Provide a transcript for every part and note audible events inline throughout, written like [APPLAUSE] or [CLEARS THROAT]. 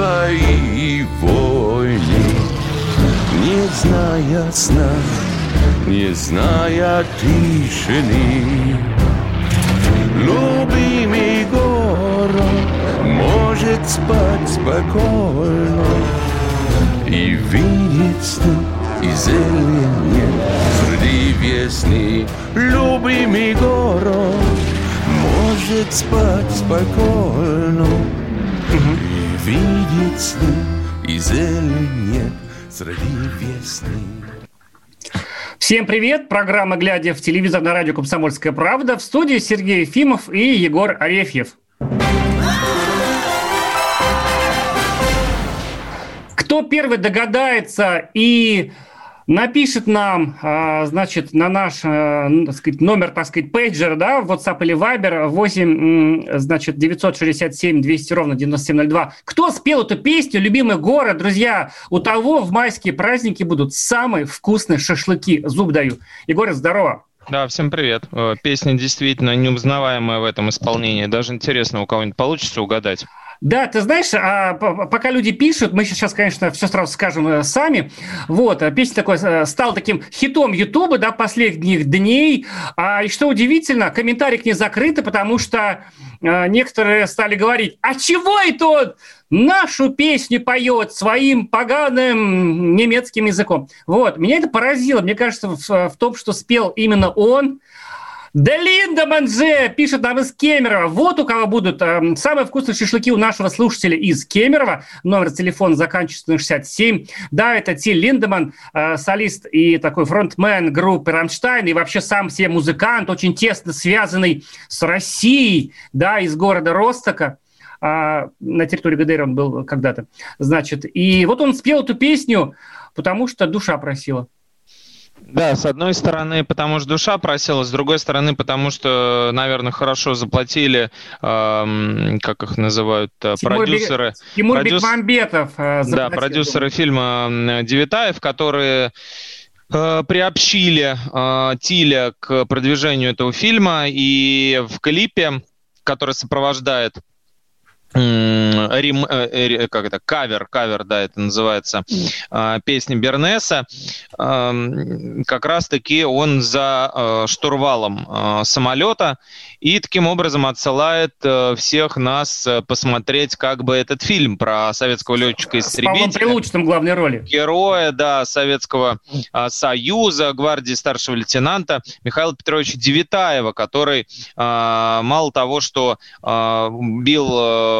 бои и войны, Не зная сна, не зная тишины. Любимый город может спать спокойно И видеть сны и зелень среди весны. Любимый город может спать спокойно видеть сны и зелень среди весны. Всем привет! Программа «Глядя в телевизор» на радио «Комсомольская правда». В студии Сергей Ефимов и Егор Арефьев. Кто первый догадается и напишет нам, а, значит, на наш, ну, так сказать, номер, так сказать, пейджер, да, WhatsApp или Viber 8, м, значит, 967 200 ровно 9702. Кто спел эту песню «Любимый город», друзья, у того в майские праздники будут самые вкусные шашлыки. Зуб даю. Егор, здорово. Да, всем привет. Э, Песня действительно неузнаваемая в этом исполнении. Даже интересно, у кого-нибудь получится угадать. Да, ты знаешь, а, пока люди пишут, мы сейчас, конечно, все сразу скажем э, сами. Вот, а песня такой э, стал таким хитом Ютуба, да, последних дней. А, и что удивительно, комментарии к ней закрыты, потому что э, некоторые стали говорить, а чего это он нашу песню поет своим поганым немецким языком? Вот, меня это поразило. Мне кажется, в, в том, что спел именно он, да Линдеман же пишет нам из Кемерово. Вот у кого будут э, самые вкусные шашлыки у нашего слушателя из Кемерово. Номер телефона заканчивается на 67. Да, это Тиль Линдеман, э, солист и такой фронтмен группы «Рамштайн», и вообще сам себе музыкант, очень тесно связанный с Россией, да, из города Ростока. А, на территории ГДР он был когда-то. Значит, и вот он спел эту песню, потому что душа просила. Да, с одной стороны, потому что душа просила, с другой стороны, потому что, наверное, хорошо заплатили, эм, как их называют, э, Тимур продюсеры. Бек- Тимур продюс- Бекмамбетов. э, Да, продюсеры фильма Девятаев, которые э, приобщили э, Тиля к продвижению этого фильма, и в клипе, который сопровождает рем- э, как это, кавер, кавер, да, это называется, э, песни Бернеса, как раз-таки он за э, штурвалом э, самолета и таким образом отсылает всех нас посмотреть как бы этот фильм про советского С Павлом летчика-истребителя Прилучным в главной роли. героя, да, Советского а, Союза, гвардии старшего лейтенанта Михаила Петровича Девитаева, который а, мало того, что а, бил, а,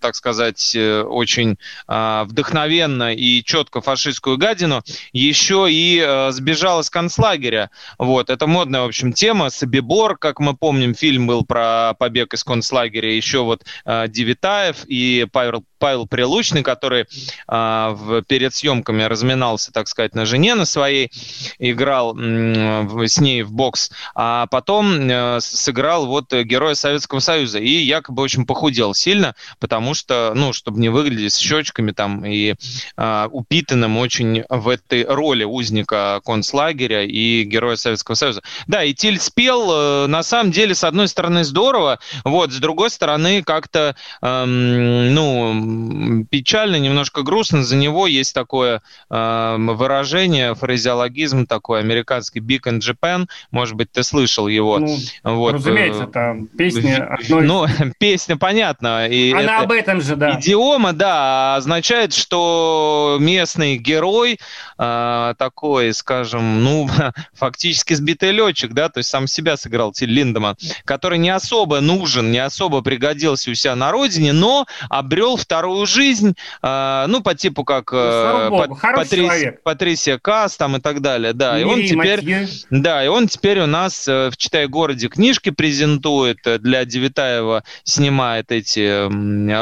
так сказать, э, очень а, вдохновенно и четко фашистскую гадину, еще и а, сбежал из концлагеря. Вот, это модная, в общем, тема. Собибор, как мы помним, фильм был про побег из концлагеря. Еще вот а, Девитаев и Павел, Павел Прилучный, который а, в, перед съемками разминался, так сказать, на жене на своей, играл с ней в бокс, а потом э, сыграл вот э, героя Советского Союза и якобы очень похудел сильно, потому что, ну, чтобы не выглядеть с щечками там и а, упитанным очень в этой роли узника концлагеря и героя Советского Союза. Да, и Тиль спел, э, на самом деле, с одной стороны, здорово, вот, с другой стороны, как-то, эм, ну, печально, немножко грустно. За него есть такое эм, выражение, фразеологизм такой американский «big in Japan». Может быть, ты слышал его. Ну, вот, разумеется, э, это песня одной... ну, [LAUGHS] песня, понятно, идиома. И Она об этом же, да. Идиома, да, означает, что местный герой э, такой, скажем, ну, [LAUGHS] фактически сбитый летчик, да, то есть сам себя сыграл Тиль Линдеман, который не особо нужен, не особо пригодился у себя на родине, но обрел вторую жизнь, э, ну, по типу как э, Богу, Патрис, Патрисия Касс там и так далее, да, и он теперь, Матье. да, и он теперь у нас э, в «Читай городе» книжки презентует, э, для Девятаева снимает эти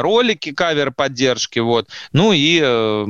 ролики, кавер поддержки, вот, ну и э,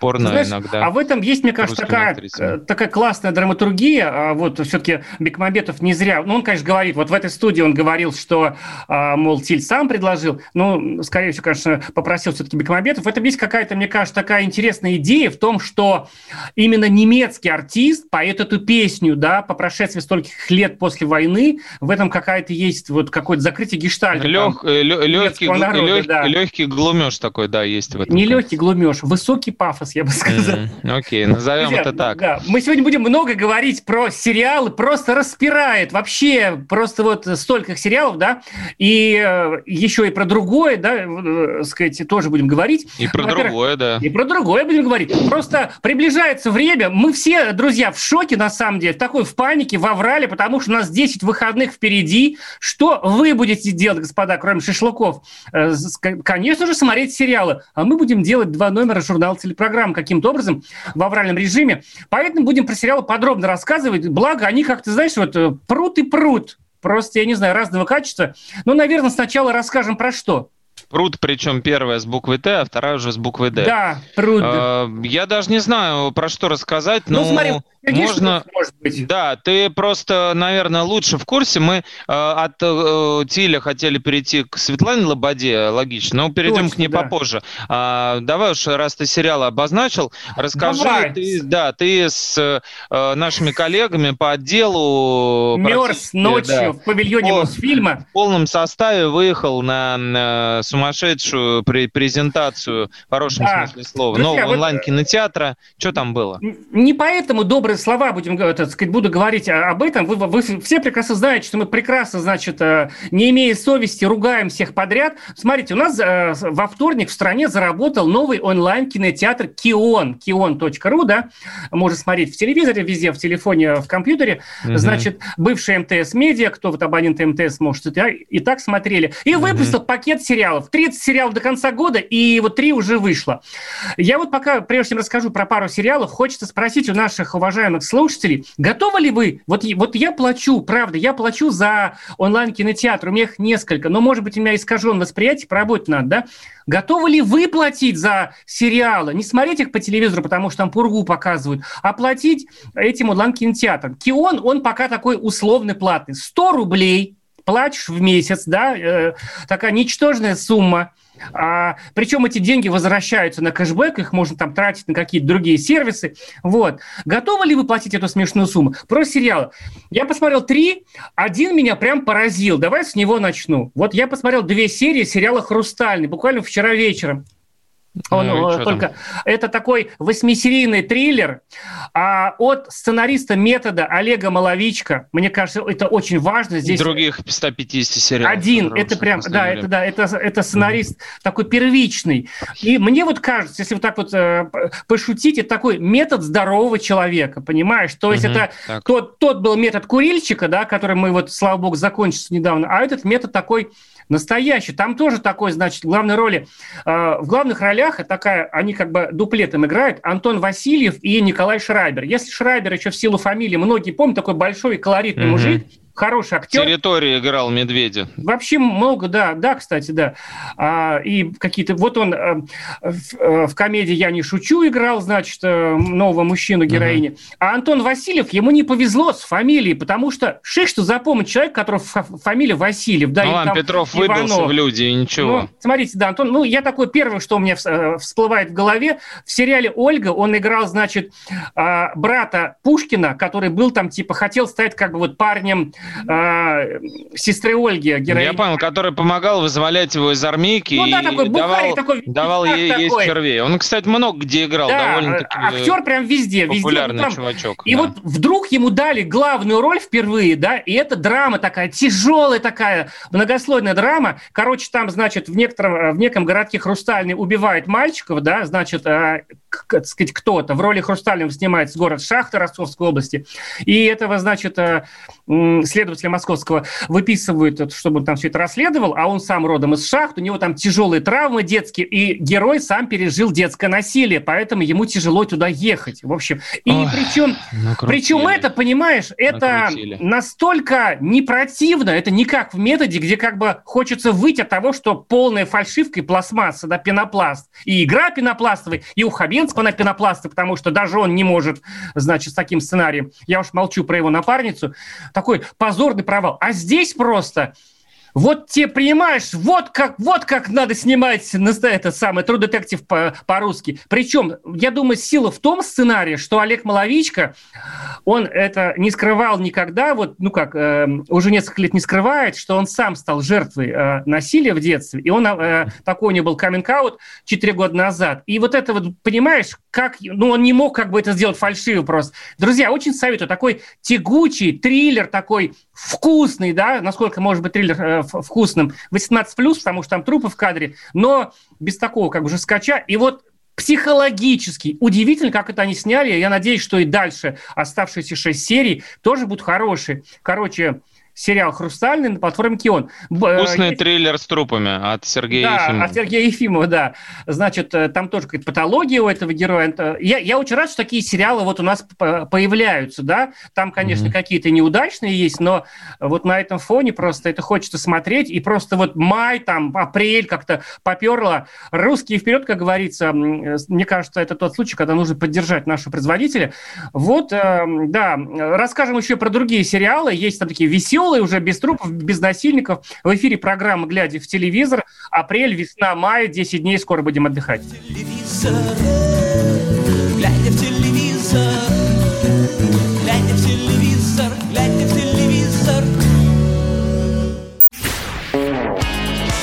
порно Знаешь, иногда. А в этом есть, мне кажется, такая, э, такая классная драматургия, а вот все-таки Бекмамбетов не зря, ну, он, конечно, говорит, вот в этой студии он говорил, что, а, мол, Тиль сам предложил, ну, скорее всего, конечно, попросил все-таки Бекмамбетов. В этом есть какая-то, мне кажется, такая интересная идея в том, что именно немецкий артист поет эту песню, да, по прошествии стольких лет после войны, в этом какая-то есть вот какое-то закрытие гештальта. Лег, там, легкий, народа, лег, да. легкий глумеж такой, да, есть в этом. Не легкий глумеж, высокий пафос, я бы сказал. Mm, окей, назовем Друзья, это так. Да, мы сегодня будем много говорить про сериалы, просто распирает вообще, просто вот столько сериалов, да, и э, еще и про другое, да, э, сказать, тоже будем говорить. И про другое, да. И про другое будем говорить. Просто приближается время, мы все, друзья, в шоке, на самом деле, такой в панике, в аврале, потому что у нас 10 выходных впереди. Что вы будете делать, господа, кроме шашлыков? Э, конечно же, смотреть сериалы. А мы будем делать два номера журнала телепрограмм каким-то образом в авральном режиме. Поэтому будем про сериалы подробно рассказывать. Благо, они как-то, знаешь, вот э, прут и прут. Просто, я не знаю, разного качества. Ну, наверное, сначала расскажем про что. Пруд, причем первая с буквой Т, а вторая уже с буквой Д. Да, пруд. Я даже не знаю, про что рассказать, но... Ну, смотри, можно, может быть. Да, ты просто, наверное, лучше в курсе. Мы э, от э, Тиля хотели перейти к Светлане Лободе, логично, но перейдем Точно, к ней да. попозже. А, давай уж, раз ты сериал обозначил, расскажи, давай. ты, да, ты с э, нашими коллегами по отделу... Мерз ночью да, в павильоне по, Мосфильма. В полном составе выехал на, на сумасшедшую при, презентацию, в хорошем да. смысле слова, Друзья, нового онлайн-кинотеатра. Что там было? Не поэтому добрый добрые слова будем, так сказать, буду говорить об этом. Вы, вы все прекрасно знаете, что мы прекрасно, значит, э, не имея совести, ругаем всех подряд. Смотрите, у нас э, во вторник в стране заработал новый онлайн-кинотеатр Кион, kion.ru, да, можно смотреть в телевизоре, везде, в телефоне, в компьютере. Угу. Значит, бывший МТС Медиа, кто вот абонент МТС, может, и, и так смотрели. И угу. выпустил пакет сериалов. 30 сериалов до конца года, и вот 3 уже вышло. Я вот пока, прежде чем расскажу про пару сериалов, хочется спросить у наших уважаемых уважаемых слушателей, готовы ли вы, вот, вот я плачу, правда, я плачу за онлайн-кинотеатр, у меня их несколько, но, может быть, у меня искажен восприятие, поработать надо, да? Готовы ли вы платить за сериалы? Не смотреть их по телевизору, потому что там пургу показывают, а платить этим онлайн-кинотеатрам. Кион, он пока такой условный платный. 100 рублей платишь в месяц, да, э, такая ничтожная сумма. А, причем эти деньги возвращаются на кэшбэк, их можно там тратить на какие-то другие сервисы. Вот. Готовы ли вы платить эту смешную сумму? Про сериалы. Я посмотрел три, один меня прям поразил. Давай с него начну. Вот я посмотрел две серии сериала «Хрустальный», буквально вчера вечером. Он ну, э, только это такой восьмисерийный триллер а, от сценариста метода Олега Маловичка. Мне кажется, это очень важно здесь. Других 150 сериалов. Один, это прям, да, это да, это это сценарист mm-hmm. такой первичный. И мне вот кажется, если вот так вот э, пошутить, это такой метод здорового человека, понимаешь? То есть mm-hmm. это так. тот тот был метод курильщика, да, который мы вот, слава богу, закончился недавно, а этот метод такой настоящий. Там тоже такой, значит, в главной роли, э, в главных ролях такая, они как бы дуплетом играют Антон Васильев и Николай Шрайбер. Если Шрайбер еще в силу фамилии, многие помнят, такой большой колоритный mm-hmm. мужик, хороший актер. Территории играл Медведя. Вообще много, да, да, кстати, да. А, и какие-то... Вот он а, в, э, в комедии «Я не шучу» играл, значит, э, нового мужчину героини. Угу. А Антон Васильев, ему не повезло с фамилией, потому что шик, что запомнить человек, который фамилия Васильев. Да, ну ладно, Петров Иванов. выбился в люди, и ничего. Ну, смотрите, да, Антон, ну, я такой первый, что у меня всплывает в голове. В сериале «Ольга» он играл, значит, брата Пушкина, который был там, типа, хотел стать как бы вот парнем э, сестры Ольги, героини. Я понял, который помогал вызволять его из армейки ну, да, и такой давал, такой, давал ей такой. есть червей. Он, кстати, много где играл, да, довольно-таки актер прям везде. Популярный везде, чувачок. И да. вот вдруг ему дали главную роль впервые, да, и это драма такая, тяжелая такая, многослойная драма. Короче, там, значит, в, некотором, в неком городке Хрустальный убивают мальчиков, да, значит, а, так сказать, кто-то. В роли Хрустального снимается город Шахта Ростовской области. И этого, значит, э, следователя московского выписывают, чтобы он там все это расследовал, а он сам родом из Шахт, у него там тяжелые травмы детские, и герой сам пережил детское насилие, поэтому ему тяжело туда ехать. В общем, и Ой, причем, причем это, понимаешь, это накрутили. настолько не противно, это не как в методе, где как бы хочется выйти от того, что полная фальшивка и пластмасса, да, пенопласт, и игра пенопластовая, и у Хабенского на пенопласты, потому что даже он не может, значит, с таким сценарием. Я уж молчу про его напарницу. Такой позорный провал. А здесь просто вот тебе понимаешь, вот как, вот как надо снимать это самое True Detective по- по-русски. Причем, я думаю, сила в том сценарии, что Олег Маловичка, он это не скрывал никогда, вот, ну как, э, уже несколько лет не скрывает, что он сам стал жертвой э, насилия в детстве, и он, э, такой у него был каминг-аут 4 года назад. И вот это вот, понимаешь, как, ну он не мог как бы это сделать фальшиво просто. Друзья, очень советую, такой тягучий триллер, такой вкусный, да, насколько может быть триллер э, вкусным, 18+, потому что там трупы в кадре, но без такого как бы жескача. И вот психологически. Удивительно, как это они сняли. Я надеюсь, что и дальше оставшиеся шесть серий тоже будут хорошие. Короче, сериал «Хрустальный» на платформе Кион. Вкусный Есть... триллер с трупами от Сергея да, Ефимова. от Сергея Ефимова, да. Значит, э, там тоже какая-то патология у этого героя. Я, я очень рад, что такие сериалы вот у нас появляются, да. Там, конечно, mm-hmm. какие-то неудачные есть, но вот на этом фоне просто это хочется смотреть. И просто вот май, там, апрель как-то поперло. Русские вперед, как говорится. Мне кажется, это тот случай, когда нужно поддержать нашего производителя. Вот, э, да, расскажем еще про другие сериалы. Есть там такие веселые веселый, уже без трупов, без насильников. В эфире программа «Глядя в телевизор». Апрель, весна, май, 10 дней, скоро будем отдыхать. Телевизор, глядя в телевизор, глядя в телевизор, глядя в телевизор.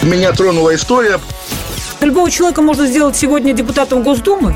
Меня тронула история. Любого человека можно сделать сегодня депутатом Госдумы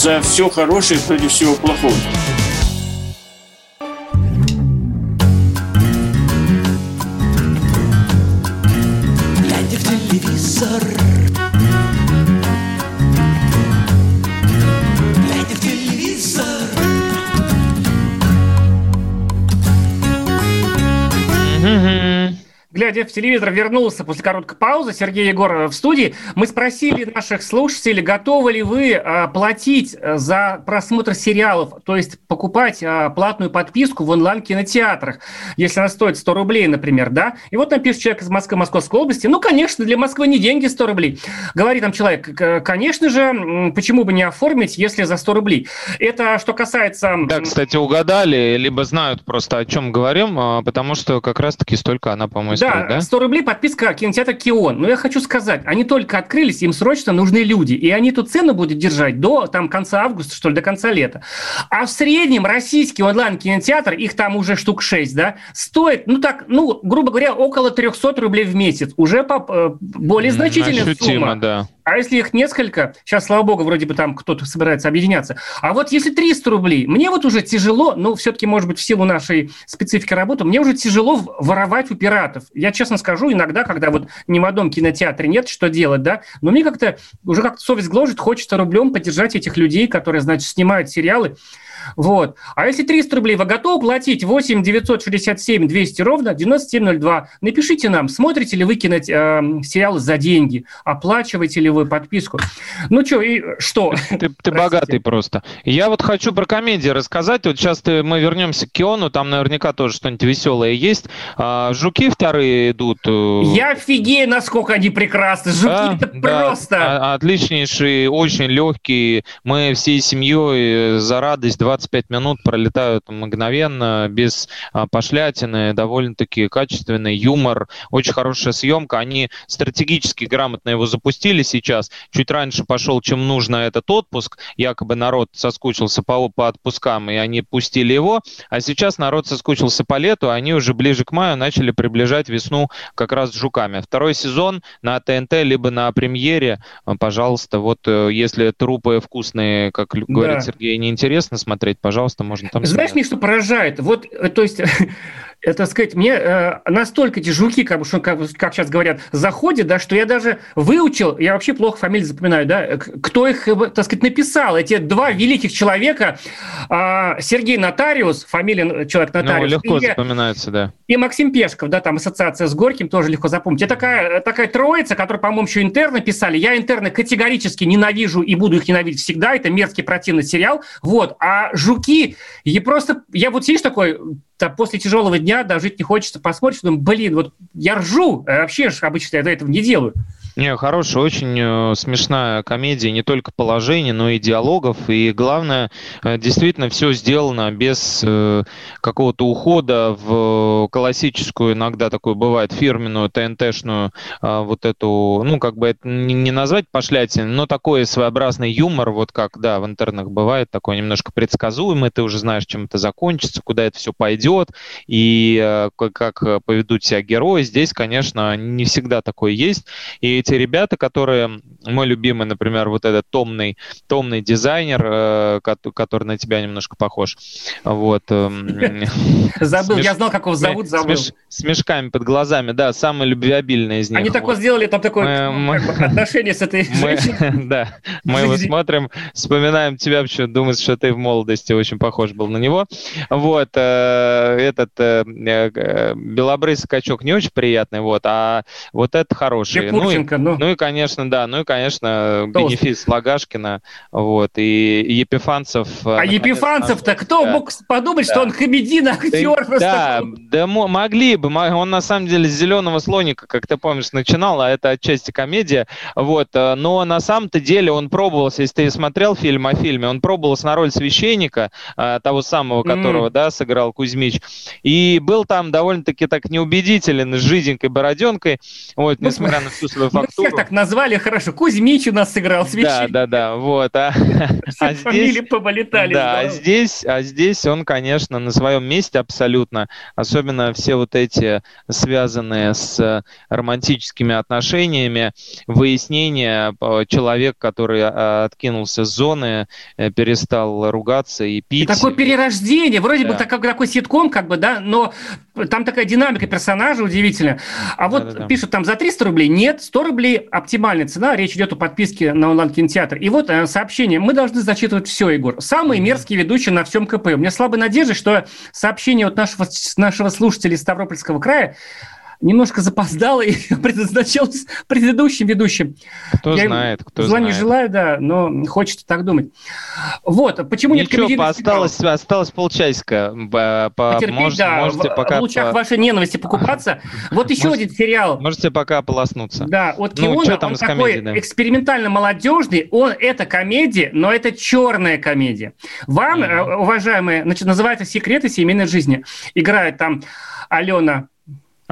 За все хорошее против всего плохого. Телевизор глядя в телевизор, вернулся после короткой паузы. Сергей Егор в студии. Мы спросили наших слушателей, готовы ли вы а, платить э, за просмотр сериалов, то есть покупать платную подписку в онлайн-кинотеатрах, если она стоит 100 рублей, например, да? И вот нам пишет человек из Москвы, Московской области. Ну, конечно, для Москвы не деньги 100 рублей. Говорит там человек, конечно же, почему бы не оформить, если за 100 рублей? Это что касается... Да, кстати, угадали, либо знают просто, о чем говорим, а, потому что как раз-таки столько она, по-моему, да, да? 100 рублей подписка кинотеатра Кион. Но я хочу сказать, они только открылись, им срочно нужны люди. И они эту цену будут держать до там, конца августа, что ли, до конца лета. А в среднем российский онлайн-кинотеатр, их там уже штук 6, да, стоит, ну так, ну, грубо говоря, около 300 рублей в месяц. Уже по, э, более значительная Ощутимо, сумма. да. А если их несколько, сейчас, слава богу, вроде бы там кто-то собирается объединяться. А вот если 300 рублей, мне вот уже тяжело, ну, все-таки, может быть, в силу нашей специфики работы, мне уже тяжело воровать у пиратов. Я честно скажу, иногда, когда вот ни в одном кинотеатре нет, что делать, да, но мне как-то уже как-то совесть гложет, хочется рублем поддержать этих людей, которые, значит, снимают сериалы. Вот. А если 300 рублей вы готовы платить 8 967 200 ровно 9702, напишите нам, смотрите ли вы кино, э, сериалы за деньги, оплачиваете ли вы подписку. Ну что, и что? [LAUGHS] Ты, ты богатый просто. Я вот хочу про комедии рассказать. Вот сейчас ты, мы вернемся к Киону, там наверняка тоже что-нибудь веселое есть. А, жуки вторые идут. э, Я офигею, насколько они прекрасны. Жуки Да, это да, просто... а- отличнейшие, очень легкие. Мы всей семьей э, за радость 25 минут пролетают мгновенно, без а, пошлятины, довольно-таки качественный юмор, очень хорошая съемка. Они стратегически грамотно его запустили сейчас. Чуть раньше пошел, чем нужно этот отпуск. Якобы народ соскучился по, по отпускам, и они пустили его. А сейчас народ соскучился по лету, и они уже ближе к маю начали приближать весну как раз с жуками. Второй сезон на ТНТ, либо на премьере, пожалуйста, вот э, если трупы вкусные, как говорит Да. Сергей, неинтересно смотреть, пожалуйста, можно там Знаешь, мне что поражает? Вот, э, то есть, [LAUGHS] это сказать, мне э, настолько эти жуки, как, бы, что, как, как сейчас говорят, заходят, да, что я даже выучил, я вообще плохо фамилии запоминаю, да, э, кто их, э, так сказать, написал, эти два великих человека, а, Сергей Нотариус, фамилия человек Ну, Нотариус, легко и, запоминается, да. и Максим Пешков, да, там ассоциация с Горьким, тоже легко запомнить. Это такая, такая троица, которая, по-моему, еще интерны писали. Я интерны категорически ненавижу и буду их ненавидеть всегда. Это мерзкий противный сериал. Вот. А «Жуки», я просто... Я вот сидишь такой, да, после тяжелого дня, да, жить не хочется, посмотришь, думаю, блин, вот я ржу. А Вообще ж обычно я до этого не делаю. Не, хорошая, очень э, смешная комедия, не только положений, но и диалогов. И главное, э, действительно все сделано без э, какого-то ухода в классическую, иногда такую бывает, фирменную ТНТшную э, вот эту, ну, как бы это не, назвать пошлятиной, но такой своеобразный юмор, вот как, да, в интернах бывает, такой немножко предсказуемый, ты уже знаешь, чем это закончится, куда это все пойдет, и как поведут себя герои. Здесь, конечно, не всегда такое есть. И эти ребята, которые, мой любимый, например, вот этот томный, томный дизайнер, э, кот- который на тебя немножко похож, вот. эм, [LAUGHS] Забыл, я знал, как его зовут, с забыл. С мешками под глазами, да, самый любвеобильный из них. Они такое сделали, там такое ну, отношение с этой [LAUGHS] женщиной. [LAUGHS] да, мы его смотрим, вспоминаем тебя, почему думаешь, что ты в молодости очень похож был на него. Вот, э, этот э, белобрысый качок не очень приятный, вот, а вот это хороший. Ну и, Лепурченко, ну. ну и, конечно, да, ну и, конечно, Толстый. бенефис Лагашкина, вот, и Епифанцев. э, А Епифанцев-то кто да. мог подумать, что Да. он комедийный актер? просто? Да, да мо- могли бы. Он на самом деле с зеленого слоника, как ты помнишь, начинал, а это отчасти комедия. Вот, э, но на самом-то деле он пробовался, если ты смотрел фильм о фильме, он пробовался на роль священника, э, того самого, которого, да, сыграл Кузьмич. И был там довольно-таки так неубедителен, с жиденькой бороденкой, вот, Ну, несмотря на всю свою фактуру. всех так назвали, хорошо. Кузьмич у нас сыграл Да, священник. да, да, вот. А, [LAUGHS] а здесь повылетали. да, а здесь, а здесь он, конечно, на своем месте абсолютно. Особенно все вот эти связанные с романтическими отношениями, выяснение, э, человек, который э, откинулся с зоны, э, перестал ругаться и И пить. такое перерождение, вроде бы Да. так, как такой ситком, как бы, да, но там такая динамика персонажа удивительная. А вот Да-да-да. пишут там за 300 рублей, нет, 100 рублей оптимальная цена, речь идет о подписке на онлайн-кинотеатр. И вот э, сообщение, мы должны зачитывать все, Егор. Самый мерзкий ведущий на всем КП. У меня слабая надежда, что сообщение от нашего, нашего слушателя из Ставропольского края немножко запоздало [LAUGHS] и предназначалось предыдущим ведущим. Кто Я знает, кто Зла знает. не желаю, да, но хочется так думать. Вот, почему нет Ничего, комедийных осталось, сериалов? осталось полчасика. По- Потерпеть, мож- да, можете в, пока в лучах по- вашей ненависти покупаться. [LAUGHS] Вот еще Может- один сериал. можете пока ополоснуться. Да, вот Ну, Киона, там он такой комедией, да? экспериментально-молодежный, он это комедия, но это черная комедия. Вам, Мгм. э, уважаемые, значит, называется «Секреты семейной жизни». Играет там Алена...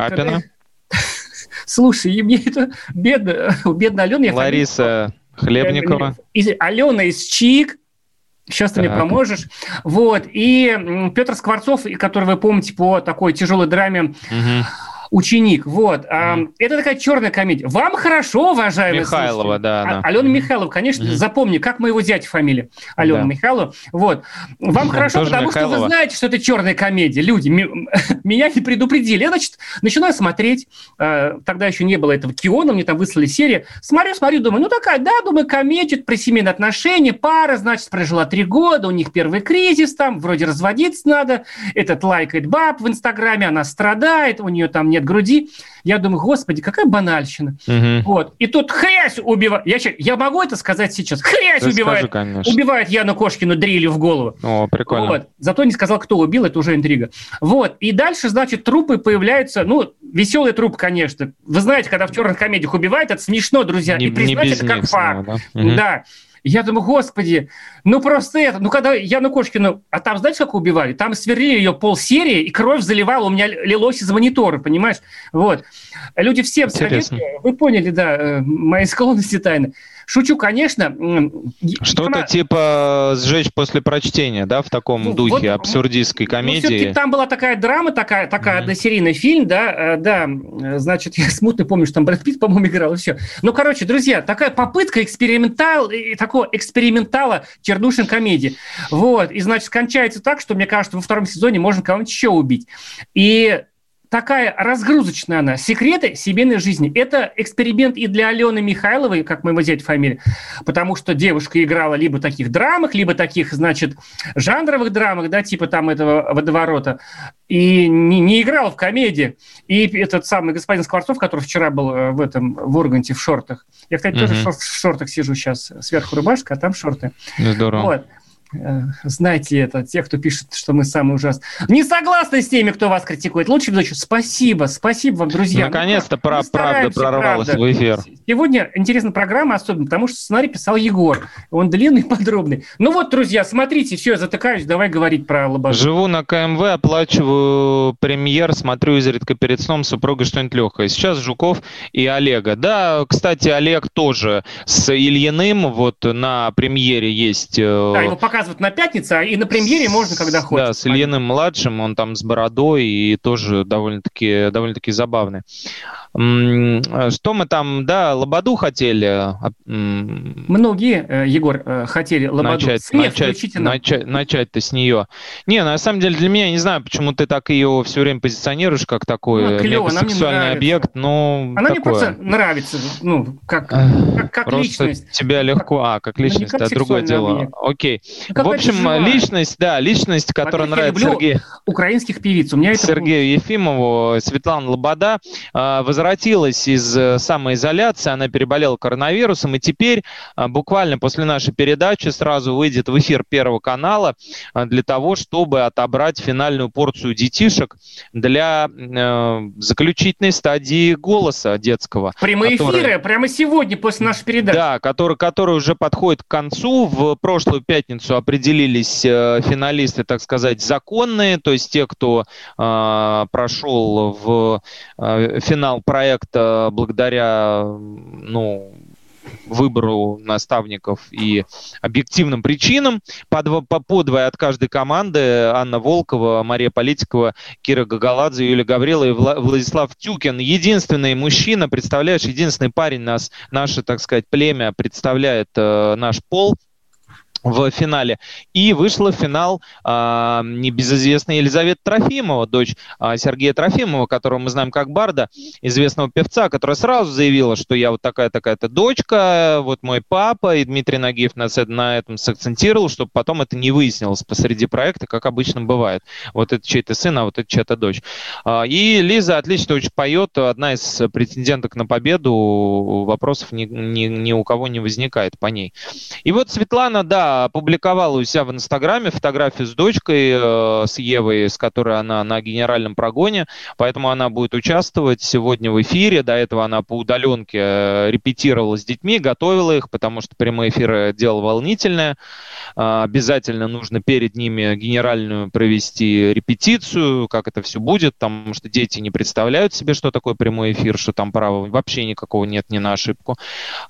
Апина, [LAUGHS] Слушай, и мне это бедно, у бедной Алены... я Лариса Хлебникова. Из- Алена из ЧИК. Сейчас ты мне Так. поможешь. Вот. И Петр Скворцов, который вы помните по такой тяжелой драме Мгм. Ученик, вот. Mm. Это такая черная комедия. Вам хорошо, уважаемые Михайлова, слушатели. да, А- да. Алена Михайлова, конечно, Мгм. запомни, как моего зятя фамилия. Алена Да. Михайлова. Вот. Вам хорошо, Тоже потому что Михайлова. вы знаете, что это черная комедия. Люди, [LAUGHS] меня не предупредили. Я, значит, начинаю смотреть. э, Тогда еще не было этого Киона, мне там выслали серию. Смотрю, смотрю, думаю, ну такая, да, думаю, комедия про семейные отношения. Пара, значит, прожила три года, у них первый кризис там, вроде разводиться надо. Этот лайкает баб в Инстаграме, она страдает, у нее там нет груди. Я думаю, господи, какая банальщина. Мгм. Вот. И тут хрясь убивает. Я, я могу это сказать сейчас? Хрясь Расскажи, убивает. конечно. Убивает Яну Кошкину дрелью в голову. О, прикольно. Вот. Зато не сказал, кто убил, это уже интрига. Вот. И дальше, значит, трупы появляются, ну, веселый труп, конечно. Вы знаете, когда в черных комедиях убивают, это смешно, друзья. Не- и признать это как факт. да? Мгм. Да. Я думаю, господи, ну просто это, ну когда Яну Кошкину, а там знаете, как убивали? Там сверлили ее полсерии, и кровь заливала, у меня лилось из монитора, понимаешь? Вот. Люди Интересно. советую, вы поняли, да, э, мои склонности тайны. Шучу, конечно. Что-то она- типа сжечь после прочтения, да, в таком Ну, духе вот, абсурдистской Ну, комедии. там была такая драма, такая, такая Мгм. односерийный фильм, да, э, да, э, значит, [LAUGHS] я смутно помню, что там Брэд Питт, по-моему, играл, и все. Ну, короче, друзья, такая попытка экспериментал, и такого экспериментала чернушин комедии. Вот, и, значит, кончается так, что, мне кажется, во втором сезоне можно кого-нибудь еще убить. И такая разгрузочная она. Секреты семейной жизни. Это эксперимент и для Алены Михайловой, как моего зятя фамилия, потому что девушка играла либо таких драмах, либо таких, значит, жанровых драмах, да, типа там этого водоворота, и не, не играла в комедии. И этот самый господин Скворцов, который вчера был э, в этом, в Урганте в шортах. Я, кстати, тоже Мгм. в шор- в шортах сижу сейчас. Сверху рубашка, а там шорты. Здорово. Вот. Э, Знаете это, те, кто пишет, что мы самые ужасные. Не согласны с теми, кто вас критикует. Лучше ведущий. Спасибо, спасибо вам, друзья. Наконец-то Ну, пра- правда прорвалась правда. в эфир. Сегодня интересная программа, особенно потому, что сценарий писал Егор. Он длинный и [LAUGHS] подробный. Ну вот, друзья, смотрите, все, я затыкаюсь, давай говорить про Лободу. Живу на КМВ, оплачиваю премьер, смотрю изредка перед сном с супругой что-нибудь легкое. Сейчас Жуков и Олега. Да, кстати, Олег тоже с Ильиным вот на премьере есть... э, Да, его показывают на пятнице, а и на премьере можно, когда хочешь. Да, с Ильиным младшим, он там с бородой и тоже довольно-таки довольно-таки забавный. М, э, Что мы там, да, Лободу хотели а, Многие, э, Егор, э, хотели Лободу. начать, Смех начать, включите нам. начать, начать-то с нее. Не, на самом деле для меня, я не знаю, почему ты так ее все время позиционируешь как такой Ну, мне нравится. объект, но Она мне такое. просто нравится, ну, как, как, как Просто личность. тебя легко, а, как Ну, личность, это другое сексуальный дело. объект. Окей. Какая-то В общем, личность, да, личность, которая Во-первых, нравится Сергею. Украинских певиц. У меня это... Сергею Ефимову, Светлана Лобода э, возвратилась из э, самоизоляции, она переболела коронавирусом, и теперь э, буквально после нашей передачи сразу выйдет в эфир Первого канала э, для того, чтобы отобрать финальную порцию детишек для э, заключительной стадии голоса детского. Прямые который- эфиры прямо сегодня после нашей передачи. Да, который, который уже подходит к концу. В прошлую пятницу определились э, финалисты, так сказать, законные, то есть те, кто э, прошел в э, финал проекта благодаря, ну, выбору наставников и объективным причинам. По, два, по, по двое от каждой команды Анна Волкова, Мария Политикова, Кира Гагаладзе, Юлия Гаврила и Вла- Владислав Тюкин. Единственный мужчина, представляешь, единственный парень нас, наше, так сказать, племя представляет э, наш пол в финале. И вышла в финал а, небезызвестная Елизавета Трофимова, дочь а, Сергея Трофимова, которого мы знаем как Барда, известного певца, которая сразу заявила, что я вот такая-такая-то дочка, вот мой папа, и Дмитрий Нагиев на, с- на этом сакцентировал, чтобы потом это не выяснилось посреди проекта, как обычно бывает. Вот это чей-то сын, а вот это чья-то дочь. А, И Лиза отлично очень поет, одна из претенденток на победу, вопросов ни, ни, ни у кого не возникает по ней. И вот Светлана, да, опубликовала у себя в Инстаграме фотографию с дочкой, э, с Евой, с которой она на генеральном прогоне, поэтому она будет участвовать сегодня в эфире. До этого она по удаленке э, репетировала с детьми, готовила их, потому что прямые эфиры дело волнительное. А, Обязательно нужно перед ними генеральную провести репетицию, как это все будет, потому что дети не представляют себе, что такое прямой эфир, что там права вообще никакого нет ни на ошибку.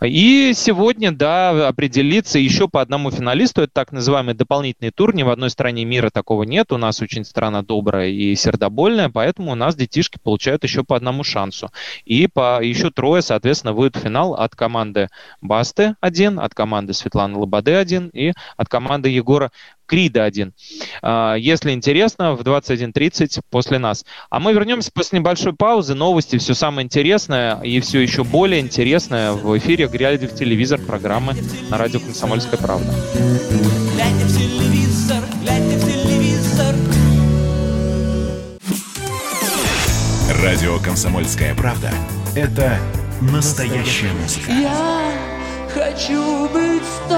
И сегодня, да, определится еще по одному финалисту журналисту. Это так называемый дополнительный тур. Ни в одной стране мира такого нет. У нас очень страна добрая и сердобольная, поэтому у нас детишки получают еще по одному шансу. И по еще трое, соответственно, выйдут в финал от команды Басты один, от команды Светланы Лободы один и от команды Егора Крида один. А, если интересно, в 21.30 после нас. А мы вернемся после небольшой паузы. Новости, все самое интересное и все еще более интересное в эфире «Глядя в телевизор» программы на радио «Комсомольская правда». Глядя в телевизор, глядя в телевизор. Радио «Комсомольская правда» — это настоящая музыка. Я хочу быть с тобой.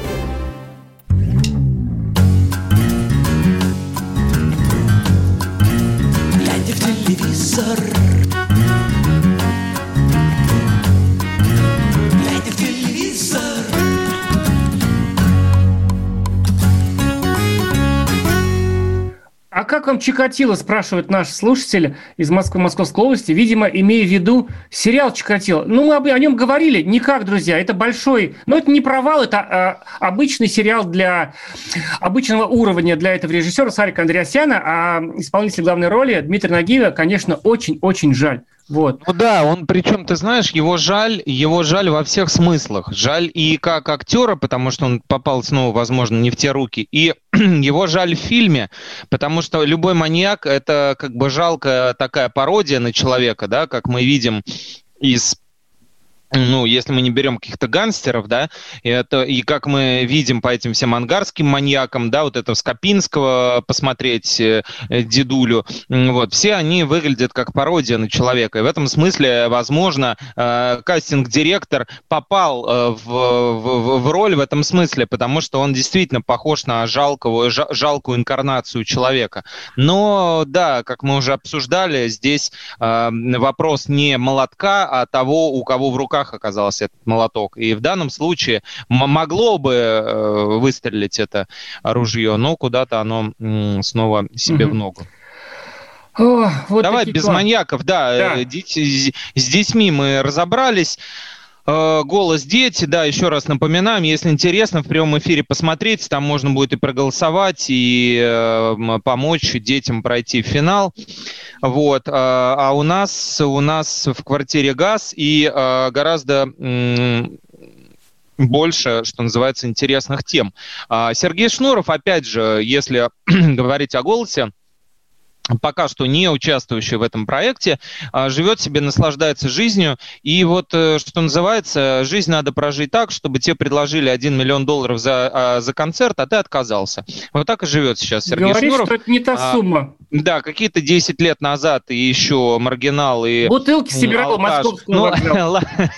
Вам Чикатило, спрашивает наш слушатель из Москвы, Московской области, видимо, имея в виду сериал Чикатило. Ну, мы об- о нем говорили, никак, друзья, это большой, но это не провал, это а, обычный сериал для обычного уровня для этого режиссера Сарика Андреасяна, а исполнитель главной роли Дмитрия Нагиева, конечно, очень-очень жаль. Вот. Ну да, он причем, ты знаешь, его жаль, его жаль во всех смыслах. Жаль и как актера, потому что он попал снова, возможно, не в те руки, и [CLEARS THROAT] его жаль в фильме, потому что любой маньяк это как бы жалкая такая пародия на человека, да, как мы видим из ну, если мы не берем каких-то гангстеров, да, это, и как мы видим по этим всем ангарским маньякам, да, вот этого Скопинского посмотреть, э, э, дедулю, вот, все они выглядят как пародия на человека. И в этом смысле, возможно, э, кастинг-директор попал э, в, в- в роль в этом смысле, потому что он действительно похож на жалкого, жа- жалкую инкарнацию человека. Но, да, как мы уже обсуждали, здесь э, вопрос не молотка, а того, у кого в руках оказался этот молоток. И в данном случае могло бы э, выстрелить это ружье, но куда-то оно снова себе Мгм. в ногу. О, вот Давай без дела. маньяков, да. Да. э, с детьми мы разобрались. Э, Голос дети, да, еще раз напоминаем, если интересно, в прямом эфире посмотреть, там можно будет и проголосовать, и э, помочь детям пройти финал. Вот. э, А у нас, у нас в квартире газ и э, гораздо м, больше, что называется, интересных тем. А, Сергей Шнуров, опять же, если [CLEARS THROAT] говорить о голосе, пока что не участвующий в этом проекте, а, живет себе, наслаждается жизнью. И вот, э, что называется, жизнь надо прожить так, чтобы тебе предложили 1 миллион долларов за, а, за концерт, а ты отказался. Вот так и живет сейчас Сергей Говорит, Шнуров. что это не та А, сумма. Да, какие-то 10 лет назад и еще маргинал и... Бутылки собирал вокзала. [LAUGHS] ла- Де-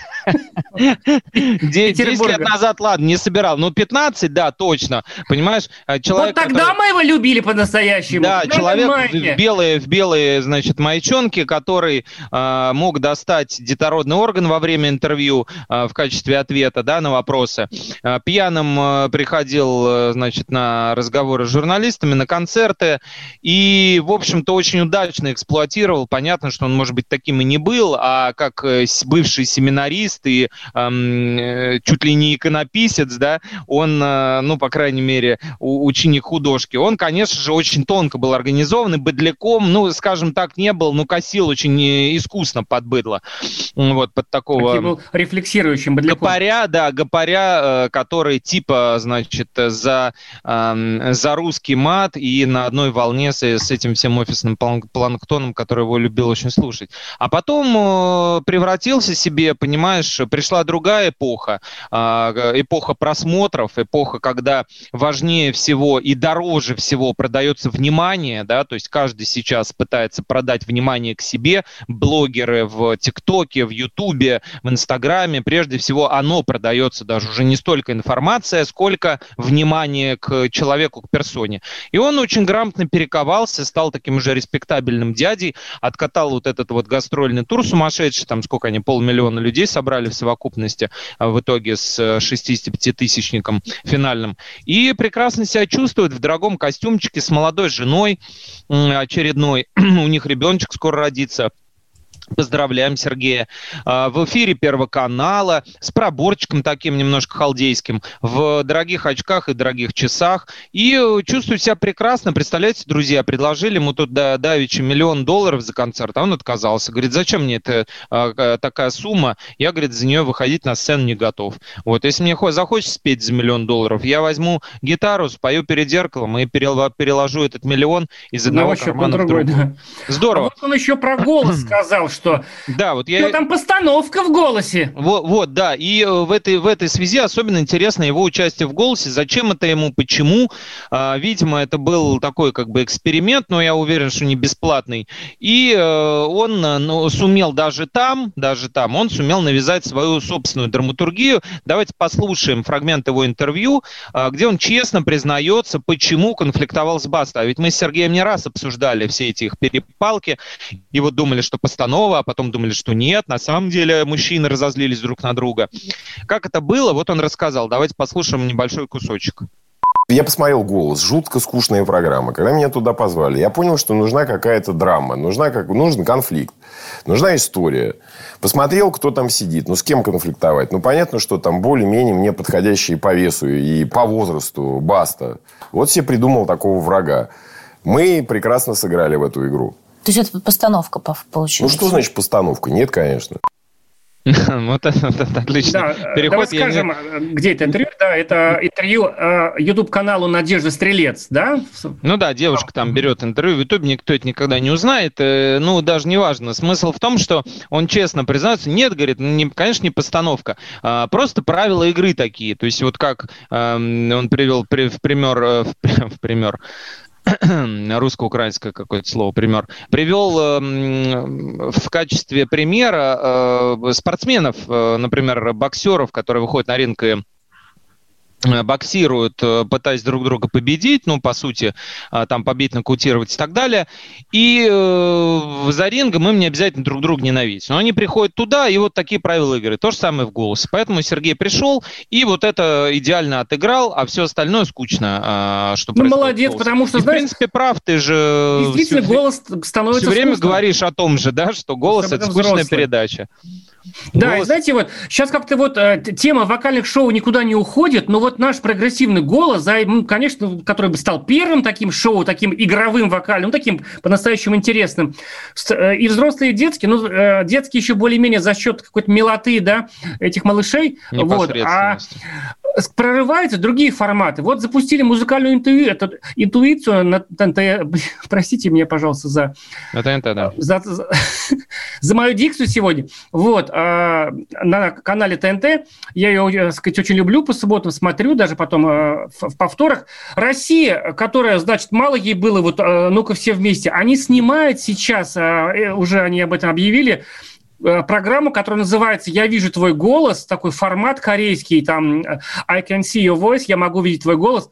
10 лет назад, ладно, не собирал. Ну, 15, да, точно. Понимаешь, а человек... вот тогда который- мы его любили по-настоящему. да, человек в белые, в белые, значит, маячонки, который э, мог достать детородный орган во время интервью э, в качестве ответа, да, на вопросы. Э, пьяным э, приходил, э, значит, на разговоры с журналистами, на концерты, и, в общем-то, очень удачно эксплуатировал. Понятно, что он, может быть, таким и не был, а как э, бывший семинарист и э, чуть ли не иконописец, да, он, э, ну, по крайней мере, ученик художки, он, конечно же, очень тонко был организован, и быдляком, ну, скажем так, не был, но косил очень э, искусно под быдло. Вот, под такого... Таким рефлексирующим бодляком. Гопаря, да, гопаря, который типа, значит, за, за русский мат и на одной волне с, с этим всем офисным план- планктоном, который его любил очень слушать. А потом э, превратился себе, понимаешь, пришла пришла другая эпоха, а, эпоха просмотров, эпоха, когда важнее всего и дороже всего продается внимание, да, то есть каждый сейчас пытается продать внимание к себе, блогеры в ТикТоке, в Ютубе, в Инстаграме, прежде всего оно продается даже уже не столько информация, сколько внимание к человеку, к персоне. И он очень грамотно перековался, стал таким уже респектабельным дядей, откатал вот этот вот гастрольный тур сумасшедший, там сколько они, полмиллиона людей собрали в совокупности а, в итоге с э, 65-тысячником финальным. И прекрасно себя чувствует в дорогом костюмчике с молодой женой очередной. [CLEARS THROAT] У них ребеночек скоро родится. Поздравляем Сергея. А, В эфире Первого канала с проборчиком таким немножко халдейским, в дорогих очках и дорогих часах. И э, чувствую себя прекрасно. Представляете, друзья, предложили ему тут да, миллион долларов за концерт, а он отказался. Говорит, зачем мне это а, а, такая сумма? Я, говорит, за нее выходить на сцену не готов. Вот, если мне хо- захочется спеть за миллион долларов, я возьму гитару, спою перед зеркалом и перел- переложу этот миллион из одного Одного кармана в другой, другой. [LAUGHS] да. Здорово. А вот он еще про голос [CLEARS THROAT] сказал, что Да, вот я... там постановка в голосе. Вот, вот, да. И э, в этой, в этой связи особенно интересно его участие в «Голосе». Зачем это ему, почему? А, видимо, это был такой как бы эксперимент, но я уверен, что не бесплатный. И э, он э, ну, сумел даже там, даже там, он сумел навязать свою собственную драматургию. Давайте послушаем фрагмент его интервью, а, где он честно признается, почему конфликтовал с Баста. А ведь мы с Сергеем не раз обсуждали все эти их перепалки, и вот думали, что постанова, а потом думали, что нет. На самом деле мужчины разозлились друг на друга. Как это было, вот он рассказал. Давайте послушаем небольшой кусочек. Я посмотрел «Голос». Жутко скучная программа. Когда меня туда позвали, я понял, что нужна какая-то драма. Нужна как... Нужен конфликт. Нужна история. Посмотрел, кто там сидит. Ну, с кем конфликтовать? Ну, понятно, что там более-менее мне подходящие по весу и по возрасту. Баста. Вот себе придумал такого врага. Мы прекрасно сыграли в эту игру. То есть это постановка пов- Ну, получилась? что значит постановка? Нет, конечно. [LAUGHS] Вот это, отлично. Э, Переход давай скажем, э, где это интервью? Да, это интервью э, YouTube-каналу Надежда Стрелец, да? Ну да, девушка там берет интервью в Ютубе, никто это никогда не узнает. Ну, даже не важно. Смысл в том, что он честно признается, нет, говорит, ну, не, конечно, не постановка, а просто правила игры такие. То есть вот как эм, он привел при- в пример, в при- [LAUGHS] в пример, [CLEARS THROAT] русско-украинское какое-то слово, пример, привел эм, в качестве примера э, спортсменов, э, например, боксеров, которые выходят на ринг и э, боксируют, э, пытаясь друг друга победить, ну, по сути, а, там побить, нокаутировать и так далее. И э, за рингом им не обязательно друг друга ненавидеть. Но они приходят туда, и вот такие правила игры. То же самое в голосе. Поэтому Сергей пришел и вот это идеально отыграл, а все остальное скучно, а, что Ну, молодец, потому что, И, знаешь, в принципе, прав, ты же... Действительно, всё- голос становится все время скучным. говоришь о том же, да, что голос это скучная взрослый. передача. Да, Голос- знаете, вот сейчас как-то вот э, тема вокальных шоу никуда не уходит, но вот наш прогрессивный голос, за, ну, конечно, который бы стал первым таким шоу, таким игровым вокальным, ну, таким по-настоящему интересным. Э, И взрослые, и детские, ну, э, детские еще более-менее за счет какой-то милоты, да, этих малышей. Вот, а прорываются другие форматы. Вот запустили музыкальную интуи- эту- интуицию на ТНТ. [LAUGHS] Простите меня, пожалуйста, за Это это, да. за, за, [LAUGHS] за мою дикцию сегодня. Вот, а, на канале ТНТ, я ее, так сказать, очень люблю, по субботам смотрю, даже потом а, в, в повторах. Россия, которая, значит, мало ей было, вот, а, ну-ка все вместе, они снимают сейчас, э, уже они об этом объявили, программу, которая называется «Я вижу твой голос», такой формат корейский, там э, «I can see your voice», «Я могу видеть твой голос»,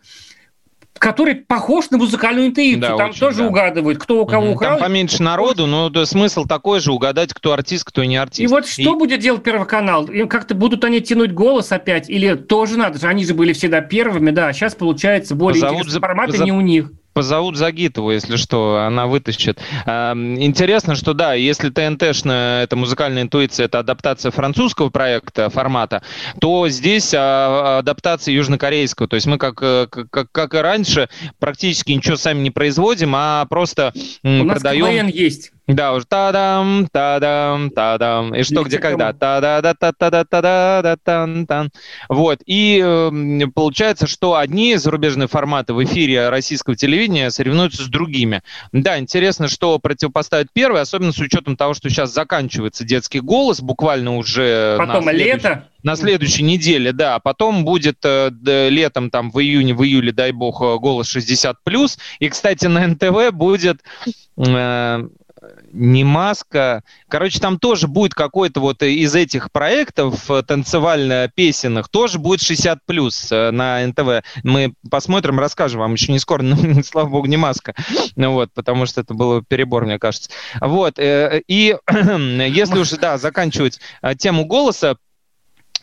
который похож на музыкальную интуицию. Да, там очень, тоже да. угадывают, кто у кого Мгм. украл. Там поменьше народу, но да, смысл такой же, угадать, кто артист, кто не артист. И вот что будет делать Первый канал? Им как-то будут они тянуть голос опять? Или тоже надо же? Они же были всегда первыми, да. а Сейчас получается более Позовут интересные за- форматы поза- не у них. Позовут Загитову, если что, она вытащит. Эм, Интересно, что да, если ТНТшная, это музыкальная интуиция, это адаптация французского проекта, формата, то здесь а, адаптация южнокорейского. То есть мы, как, э, как, как и раньше, практически ничего сами не производим, а просто м, У нас продаем... КВН есть. Да, уже та-дам, та-дам, та-дам. И что, где, когда? м- та-да-да та та да та да да тан тан Вот. И эм, получается, что одни зарубежные форматы в эфире российского телевидения соревнуются с другими. Да, интересно, что противопоставить первый, особенно с учетом того, что сейчас заканчивается детский голос, буквально уже Потом лето. на следующей неделе, да. Потом будет э, летом, там, в июне, в июле, дай бог, э, голос 60 И, кстати, на НТВ будет э, не маска. Короче, там тоже будет какой-то вот из этих проектов э, танцевально-песенных, тоже будет 60 плюс на НТВ. Мы посмотрим, расскажем вам еще не скоро, [LAUGHS] но, слава богу, не маска. Ну Вот, потому что это было перебор, мне кажется. Вот, э, и [CLEARS THROAT] если уж, да, заканчивать э, тему голоса,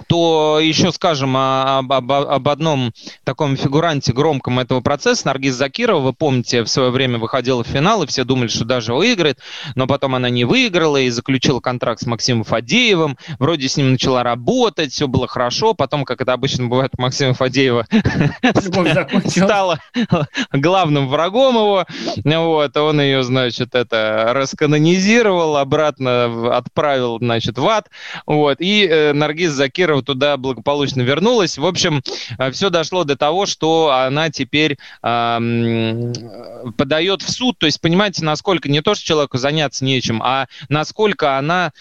то еще скажем об, об- об одном таком фигуранте громком этого процесса. Наргиз Закирова, вы помните, в свое время выходила в финал, и все думали, что даже выиграет, но потом она не выиграла и заключила контракт с Максимом Фадеевым. Вроде с ним начала работать, все было хорошо. Потом, как это обычно бывает у Максима Фадеева, стала главным врагом его. Вот, он ее, значит, это расканонизировал, обратно отправил, значит, в ад. Вот, и э, Наргиз Закирова туда благополучно вернулась. В общем, все дошло до того, что она теперь подает в суд. То есть, понимаете, насколько не то, что человеку заняться нечем, а насколько она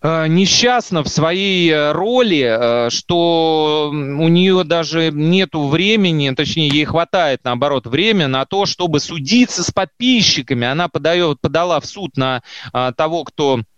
э, несчастна в своей э, роли, э, что у нее даже нету времени, точнее, ей хватает, наоборот, время на то, чтобы судиться с подписчиками. Она подает, подала в суд на того, кто э,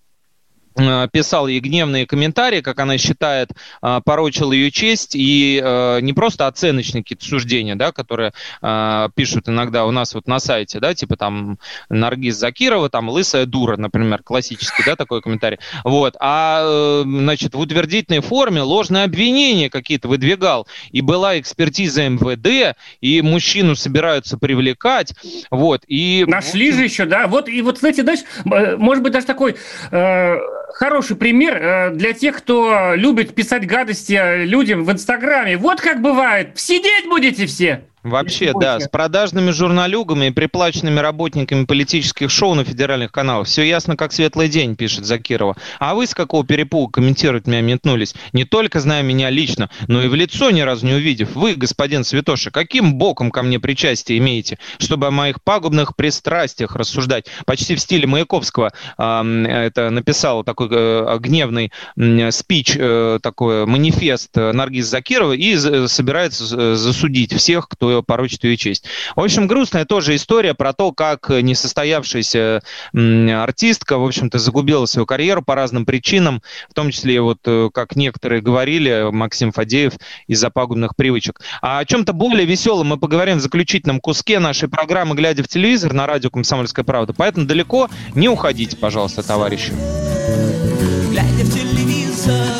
писал ей гневные комментарии, как она считает, э, порочил ее честь, и э, не просто оценочные какие-то суждения, да, которые э, пишут иногда у нас вот на сайте, да, типа там Наргиз Закирова, там лысая дура, например, классический, да, такой комментарий, вот, а, э, значит, в утвердительной форме ложные обвинения какие-то выдвигал, и была экспертиза МВД, и мужчину собираются привлекать, вот, и... Нашли же еще, да. Вот, и вот, знаете, э, может быть, даже такой э, хороший пример э, для тех, кто любит писать гадости э, людям в Инстаграме. Вот как бывает. Сидеть будете все. Вообще, да, с продажными журналюгами и приплаченными работниками политических шоу на федеральных каналах. Все ясно, как светлый день, пишет Закирова. А вы с какого перепуга комментировать меня метнулись? Не только зная меня лично, но и в лицо ни разу не увидев. Вы, господин Святоша, каким боком ко мне причастие имеете, чтобы о моих пагубных пристрастиях рассуждать? Почти в стиле Маяковского ам, это написал такой э, гневный м, спич, э, такой манифест э, Наргиз Закирова и собирается засудить всех, кто порочит ее честь. В общем, грустная тоже история про то, как несостоявшаяся артистка, в общем-то, загубила свою карьеру по разным причинам, в том числе, вот э, как некоторые говорили, Максим Фадеев, из-за пагубных привычек. А о чем-то более веселом мы поговорим в заключительном куске нашей программы «Глядя в телевизор» на радио «Комсомольская правда». Поэтому далеко не уходите, пожалуйста, товарищи. Глядя в телевизор,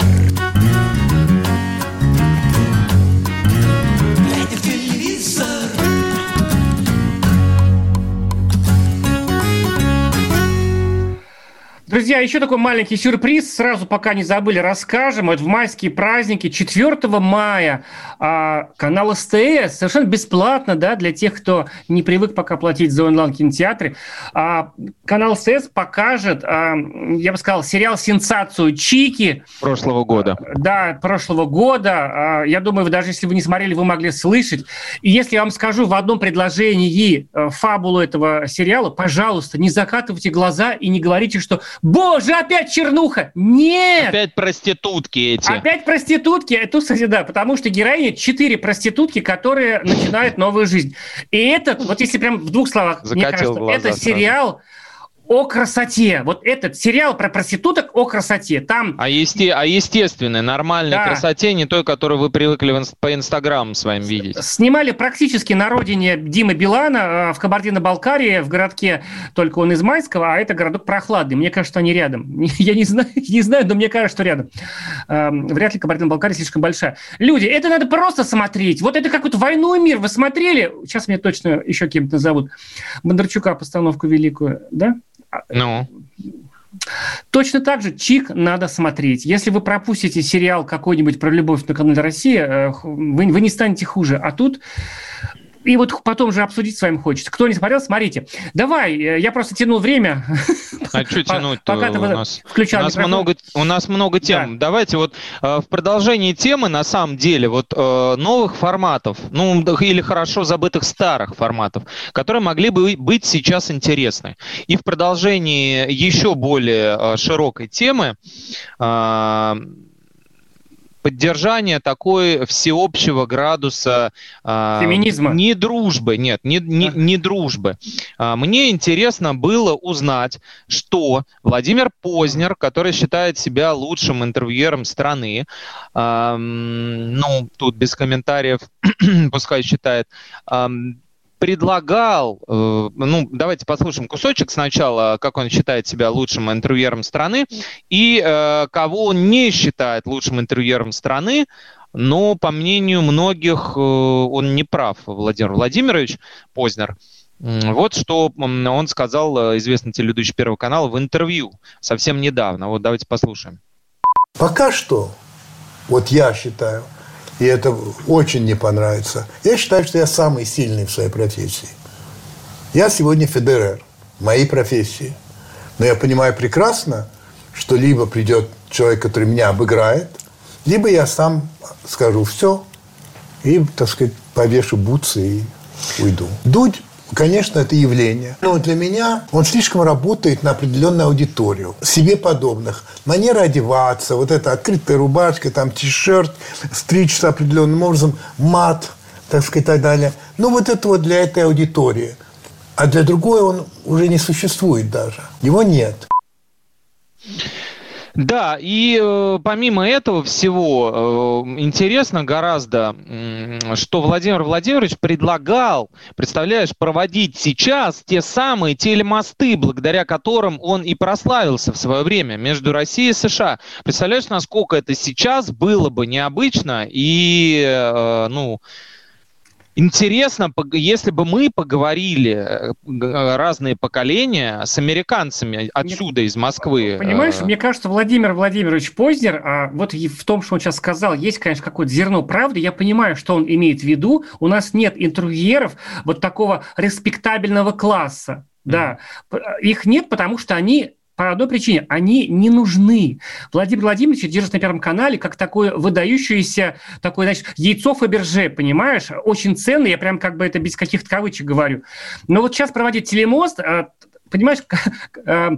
Друзья, еще такой маленький сюрприз. Сразу, пока не забыли, расскажем. Вот в майские праздники 4 мая а, канал СТС совершенно бесплатно, да, для тех, кто не привык пока платить за онлайн-кинотеатры. А, канал СТС покажет, а, я бы сказал, сериал «Сенсацию Чики». Прошлого года. Да, прошлого года. А, Я думаю, вы даже если вы не смотрели, вы могли слышать. И если я вам скажу в одном предложении э, фабулу этого сериала, пожалуйста, не закатывайте глаза и не говорите, что «Боже, опять чернуха!» Нет! Опять проститутки эти. Опять проститутки. Это, кстати, да, потому что героиня четыре проститутки, которые начинают новую жизнь. И этот, вот если прям в двух словах, мне Закатил кажется, глаза это сериал о красоте. Вот этот сериал про проституток о красоте. Там... А, есте... а естественной, нормальной Да. красоте, не той, которую вы привыкли в инс- по инстаграмам своим видеть. Снимали практически на родине Димы Билана э, в Кабардино-Балкарии, в городке, только он из Майского, а это городок прохладный. Мне кажется, они рядом. [LAUGHS] Я не знаю, [LAUGHS] не знаю, но мне кажется, что рядом. Вряд ли Кабардино-Балкария слишком большая. Люди, это надо просто смотреть. Вот это какую-то «Войну и мир» вы смотрели? Сейчас меня точно еще кем-то назовут. Бондарчука постановку великую, да? Ну, Точно так же Чик надо смотреть. Если вы пропустите сериал какой-нибудь про любовь на канале Россия, э, вы, вы не станете хуже. А тут и вот потом же обсудить с вами хочется. Кто не смотрел, смотрите. Давай, э, я просто тянул время. а что тянуть пока у нас? включал у нас микрофон. много, у нас много тем. Давайте вот э, в продолжении темы, на самом деле, вот э, новых форматов, ну да, или хорошо забытых старых форматов, которые могли бы быть сейчас интересны. И в продолжении еще более широкой темы поддержание такой всеобщего градуса э, Феминизма. не дружбы, нет, не, не, не дружбы. А, Мне интересно было узнать, что Владимир Познер, который считает себя лучшим интервьюером страны, ну, тут без комментариев, [CLEARS THROAT] пускай считает, предлагал, э, ну, давайте послушаем кусочек сначала, как он считает себя лучшим интервьюером страны, и э, кого он не считает лучшим интервьюером страны, но, по мнению многих, э, он не прав, Владимир Владимирович Познер. Вот что он сказал, известный телеведущий Первого канала, в интервью совсем недавно. Вот давайте послушаем. Пока что, вот я считаю, и это очень не понравится, я считаю, что я самый сильный в своей профессии. Я сегодня федерер моей профессии. Но я понимаю прекрасно, что либо придет человек, который меня обыграет, либо я сам скажу все и, так сказать, повешу бутсы и уйду. Дудь, конечно, это явление. Но для меня он слишком работает на определенную аудиторию, себе подобных. Манера одеваться, вот эта открытая рубашка, там ти-шерт, стричься определенным образом, мат, так сказать, и так далее. Ну, вот это вот для этой аудитории. А для другой он уже не существует даже. Его нет. Да, и э, помимо этого всего, э, интересно гораздо, м, что Владимир Владимирович предлагал, представляешь, проводить сейчас те самые телемосты, благодаря которым он и прославился в свое время между Россией и США. Представляешь, насколько это сейчас было бы необычно и, э, ну, Интересно, если бы мы поговорили, э, г- разные поколения, с американцами отсюда, из Москвы. Понимаешь, э, мне кажется, Владимир Владимирович Познер, а вот в том, что он сейчас сказал, есть, конечно, какое-то зерно правды. Я понимаю, что он имеет в виду. У нас нет интервьюеров вот такого респектабельного класса. Да, их нет, потому что они по одной причине, они не нужны. Владимир Владимирович держит на Первом канале как такое выдающееся, такое, значит, яйцо Фаберже, понимаешь? Очень ценный, я прям как бы это без каких-то кавычек говорю. Но вот сейчас проводить телемост, а, понимаешь, э,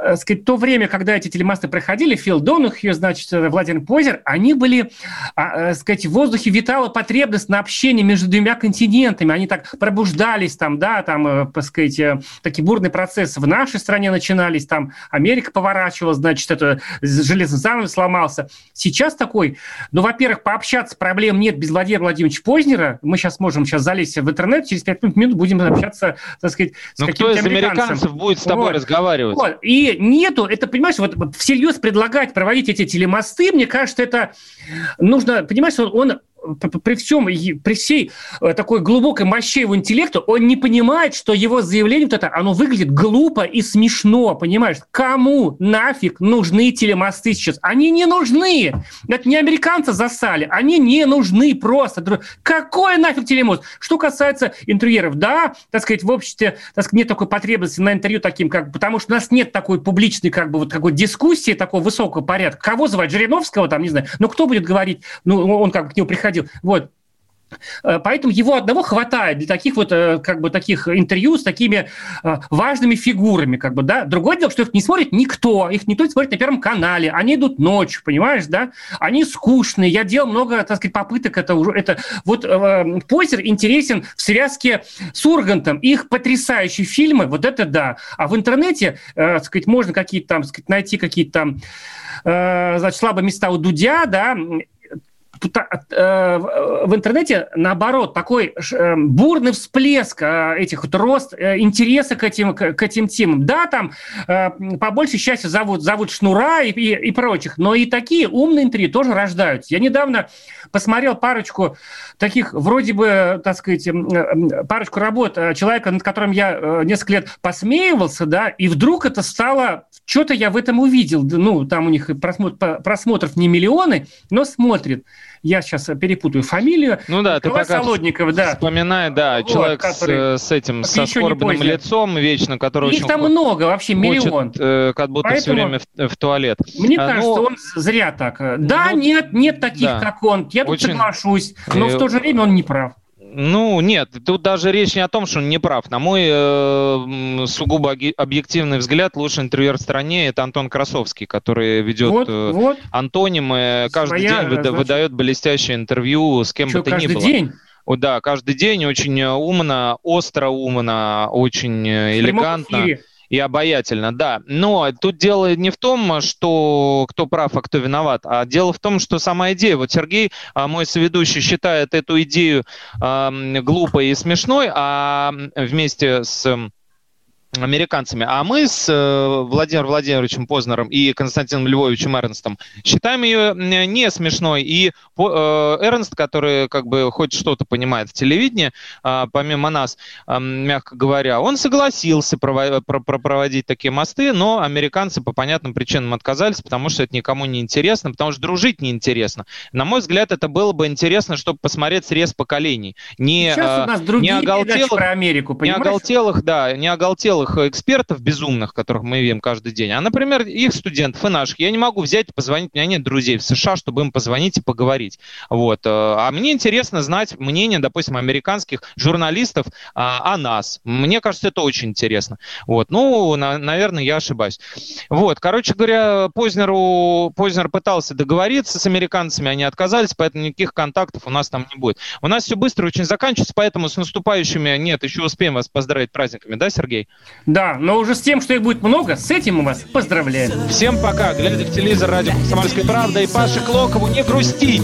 э, сказать, то время, когда эти телемосты проходили, Фил Донухью, значит, э, Владимир Позер, они были, а, э, сказать, в воздухе витала потребность на общение между двумя континентами. Они так пробуждались там, да, там, э, так сказать, э, такие бурные процессы в нашей стране начинались, там Америка поворачивалась, значит, это железный занавес сломался. Сейчас такой, ну, во-первых, пообщаться проблем нет без Владимира Владимировича Познера. Мы сейчас можем сейчас залезть в интернет, через пять минут будем общаться, так сказать, с Ну, кто из американцев будет с тобой Вот. разговаривать? Вот. И нету, это, понимаешь, вот, всерьез предлагать проводить эти телемосты, мне кажется, это нужно, понимаешь, он, он при всем, при всей э, такой глубокой мощи его интеллекта, он не понимает, что его заявление вот это, оно выглядит глупо и смешно, понимаешь? Кому нафиг нужны телемосты сейчас? Они не нужны! Это не американцы засали, они не нужны просто. Какой нафиг телемост? Что касается интервьюеров, да, так сказать, в обществе, так сказать, нет такой потребности на интервью таким, как, потому что у нас нет такой публичной, как бы, вот какой дискуссии такого высокого порядка. Кого звать? Жириновского, там, не знаю. Ну, кто будет говорить? Ну, он как бы к нему приходил. Вот. Э, Поэтому его одного хватает для таких вот э, как бы таких интервью с такими э, важными фигурами, как бы, да. Другое дело, что их не смотрит никто, их никто не смотрит на Первом канале, они идут ночью, понимаешь, да. Они скучные. Я делал много, так сказать, попыток это уже, это вот э, Позер интересен в связке с Ургантом. Их потрясающие фильмы, вот это да. А в интернете, э, так сказать, можно какие-то там, так сказать, найти какие-то там э, значит, слабые места у Дудя, да, в интернете, наоборот, такой э, бурный всплеск э, этих вот рост э, интереса к этим, к, этим темам. Да, там э, по большей части зовут, зовут Шнура и, и, и прочих, но и такие умные интервью тоже рождаются. Я недавно посмотрел парочку таких, вроде бы, так сказать, парочку работ э, человека, над которым я э, несколько лет посмеивался, да, и вдруг это стало, что-то я в этом увидел. Ну, там у них просмотр, просмотров не миллионы, но смотрят я сейчас перепутаю фамилию. Ну да, ты пока Солодников, да. Вспоминай, да, Вот, человек который- с, с этим, со скорбным лицом вечно, который Их очень там много, вообще хочет, миллион. э, как будто все Поэтому- время в, в туалет. Мне А, кажется, ну, он зря так. Да, нет, нет таких, да. как он. Я тут Очень- соглашусь. Но Э, в то же время он не прав. Ну, нет, тут даже речь не о том, что он не прав. На мой э, сугубо объективный взгляд, лучший интервьюер в стране это Антон Красовский, который ведет Вот, э, вот. антонимы, каждый Своя, день выда- значит- выдает блестящее интервью с кем Чё, бы то ни было. день? О, да, каждый день очень э, умно, остро умно, очень э, прямом элегантно эфире. И обаятельно, да. Но тут дело не в том, что кто прав, а кто виноват, а дело в том, что сама идея. Вот Сергей, а, мой соведущий, считает эту идею ам, глупой и смешной, а вместе с американцами. А мы с э, Владимиром Владимировичем Познером и Константином Львовичем Эрнстом считаем ее не смешной. И э, Эрнст, который как бы хоть что-то понимает в телевидении, а, помимо нас, мягко говоря, он согласился прово- про- про- проводить такие мосты, но американцы по понятным причинам отказались, потому что это никому не интересно, потому что дружить неинтересно. На мой взгляд, это было бы интересно, чтобы посмотреть срез поколений. Не, Сейчас а, у нас не другие передачи оголтелых, про Америку, не понимаешь? оголтелых, да, не оголтелых экспертов безумных, которых мы видим каждый день, а, например, их студентов и наших. Я не могу взять и позвонить, у меня нет друзей в США, чтобы им позвонить и поговорить. Вот. э, А мне интересно знать мнение, допустим, американских журналистов а, о нас. Мне кажется, это очень интересно. Вот. Ну, на- наверное, я ошибаюсь. Вот. Короче говоря, Познеру, Познер пытался договориться с американцами, они отказались, поэтому никаких контактов у нас там не будет. У нас все быстро очень заканчивается, поэтому с наступающими нет, еще успеем вас поздравить праздниками, да, Сергей? Да, но уже с тем, что их будет много, с этим мы вас поздравляем. Всем пока. Глядя в телевизор, радио «Комсомольская правда» и Паше Клокову не грустить.